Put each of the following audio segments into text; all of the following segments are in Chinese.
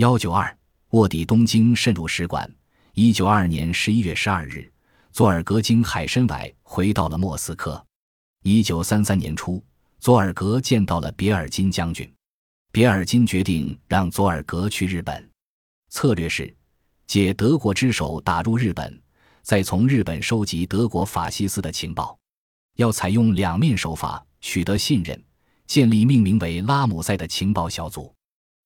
幺九二，卧底东京，渗入使馆。一九二二年十一月十二日，佐尔格经海参崴回到了莫斯科。一九三三年初，佐尔格见到了别尔金将军，别尔金决定让佐尔格去日本，策略是借德国之手打入日本，再从日本收集德国法西斯的情报，要采用两面手法取得信任，建立命名为拉姆塞的情报小组。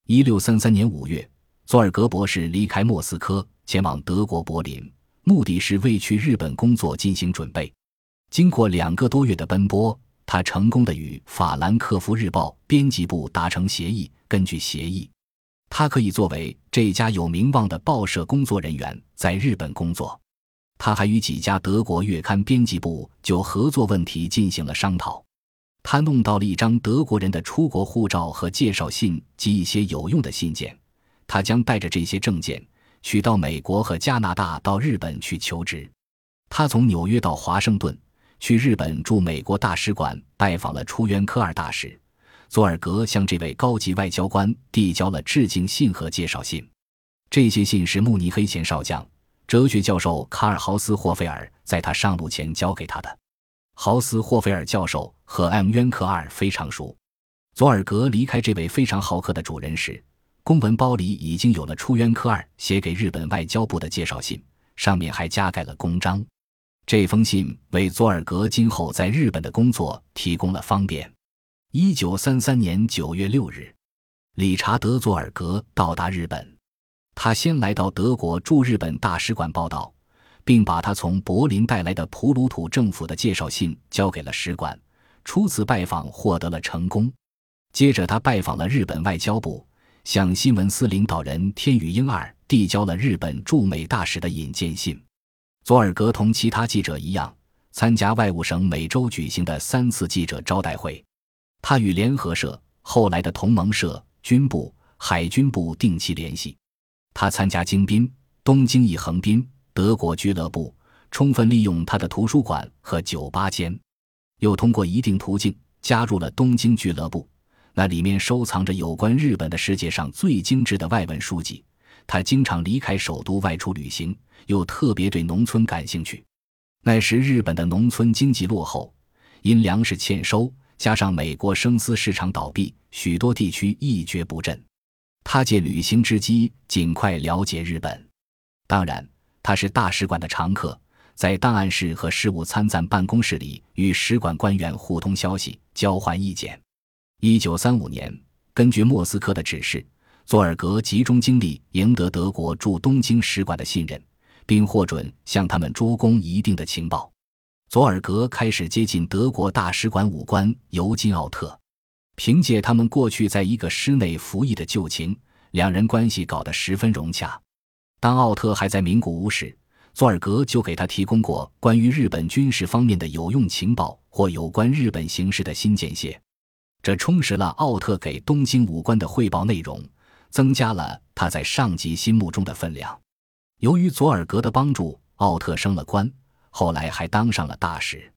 一六三三年五月，佐尔格博士离开莫斯科。前往德国柏林，目的是为去日本工作进行准备。经过两个多月的奔波，他成功的与法兰克福日报编辑部达成协议。根据协议，他可以作为这家有名望的报社工作人员在日本工作。他还与几家德国月刊编辑部就合作问题进行了商讨。他弄到了一张德国人的出国护照和介绍信及一些有用的信件。他将带着这些证件。去到美国和加拿大，到日本去求职。他从纽约到华盛顿，去日本驻美国大使馆拜访了出渊科尔大使。佐尔格向这位高级外交官递交了致敬信和介绍信。这些信是慕尼黑前少将、哲学教授卡尔豪斯霍菲尔在他上路前交给他的。豪斯霍菲尔教授和 M 渊科尔非常熟。佐尔格离开这位非常好客的主人时。公文包里已经有了出渊科二写给日本外交部的介绍信，上面还加盖了公章。这封信为佐尔格今后在日本的工作提供了方便。一九三三年九月六日，理查德·佐尔格到达日本。他先来到德国驻日本大使馆报道，并把他从柏林带来的普鲁土政府的介绍信交给了使馆。初次拜访获得了成功。接着，他拜访了日本外交部。向新闻司领导人天宇英二递交了日本驻美大使的引荐信。佐尔格同其他记者一样，参加外务省每周举行的三次记者招待会。他与联合社、后来的同盟社、军部、海军部定期联系。他参加京滨、东京以横滨德国俱乐部，充分利用他的图书馆和酒吧间，又通过一定途径加入了东京俱乐部。那里面收藏着有关日本的世界上最精致的外文书籍。他经常离开首都外出旅行，又特别对农村感兴趣。那时日本的农村经济落后，因粮食欠收，加上美国生丝市场倒闭，许多地区一蹶不振。他借旅行之机尽快了解日本。当然，他是大使馆的常客，在档案室和事务参赞办公室里与使馆官员互通消息，交换意见。一九三五年，根据莫斯科的指示，佐尔格集中精力赢得德国驻东京使馆的信任，并获准向他们捉供一定的情报。佐尔格开始接近德国大使馆武官尤金·奥特，凭借他们过去在一个师内服役的旧情，两人关系搞得十分融洽。当奥特还在名古屋时，佐尔格就给他提供过关于日本军事方面的有用情报或有关日本形势的新见解。这充实了奥特给东京武官的汇报内容，增加了他在上级心目中的分量。由于佐尔格的帮助，奥特升了官，后来还当上了大使。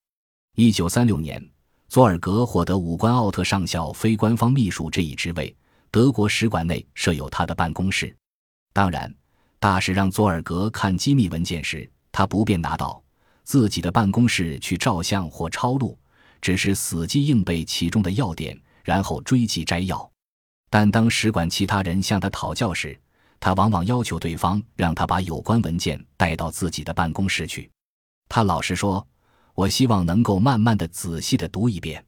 一九三六年，佐尔格获得武官奥特上校非官方秘书这一职位，德国使馆内设有他的办公室。当然，大使让佐尔格看机密文件时，他不便拿到自己的办公室去照相或抄录。只是死记硬背其中的要点，然后追记摘要。但当使馆其他人向他讨教时，他往往要求对方让他把有关文件带到自己的办公室去。他老实说：“我希望能够慢慢的、仔细的读一遍。”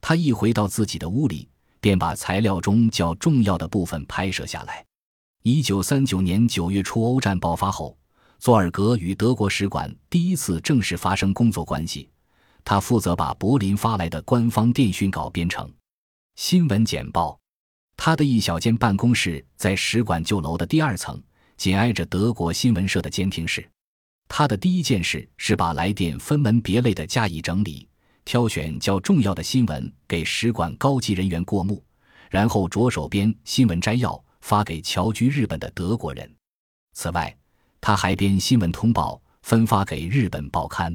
他一回到自己的屋里，便把材料中较重要的部分拍摄下来。一九三九年九月初，欧战爆发后，佐尔格与德国使馆第一次正式发生工作关系。他负责把柏林发来的官方电讯稿编成新闻简报。他的一小间办公室在使馆旧楼的第二层，紧挨着德国新闻社的监听室。他的第一件事是把来电分门别类的加以整理，挑选较重要的新闻给使馆高级人员过目，然后着手编新闻摘要发给侨居日本的德国人。此外，他还编新闻通报分发给日本报刊。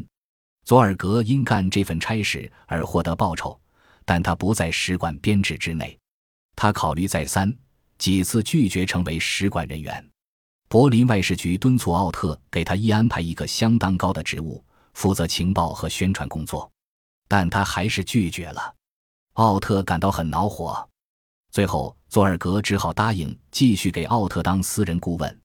佐尔格因干这份差事而获得报酬，但他不在使馆编制之内。他考虑再三，几次拒绝成为使馆人员。柏林外事局敦促奥特给他一安排一个相当高的职务，负责情报和宣传工作，但他还是拒绝了。奥特感到很恼火，最后佐尔格只好答应继续给奥特当私人顾问。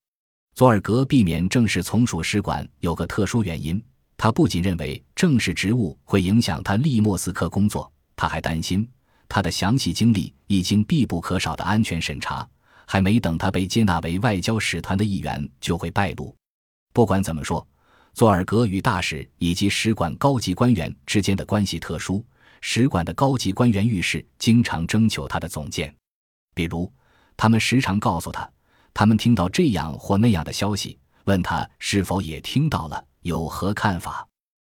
佐尔格避免正式从属使馆有个特殊原因，他不仅认为正式职务会影响他立莫斯科工作，他还担心他的详细经历已经必不可少的安全审查。还没等他被接纳为外交使团的一员，就会败露。不管怎么说，佐尔格与大使以及使馆高级官员之间的关系特殊。使馆的高级官员遇事经常征求他的总见，比如，他们时常告诉他，他们听到这样或那样的消息，问他是否也听到了，有何看法。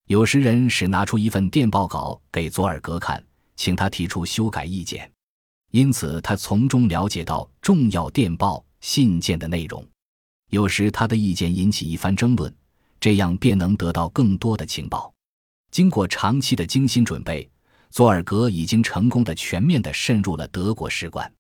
有时人使拿出一份电报稿给佐尔格看，请他提出修改意见。因此，他从中了解到重要电报信件的内容。有时，他的意见引起一番争论，这样便能得到更多的情报。经过长期的精心准备，佐尔格已经成功的全面的渗入了德国使馆。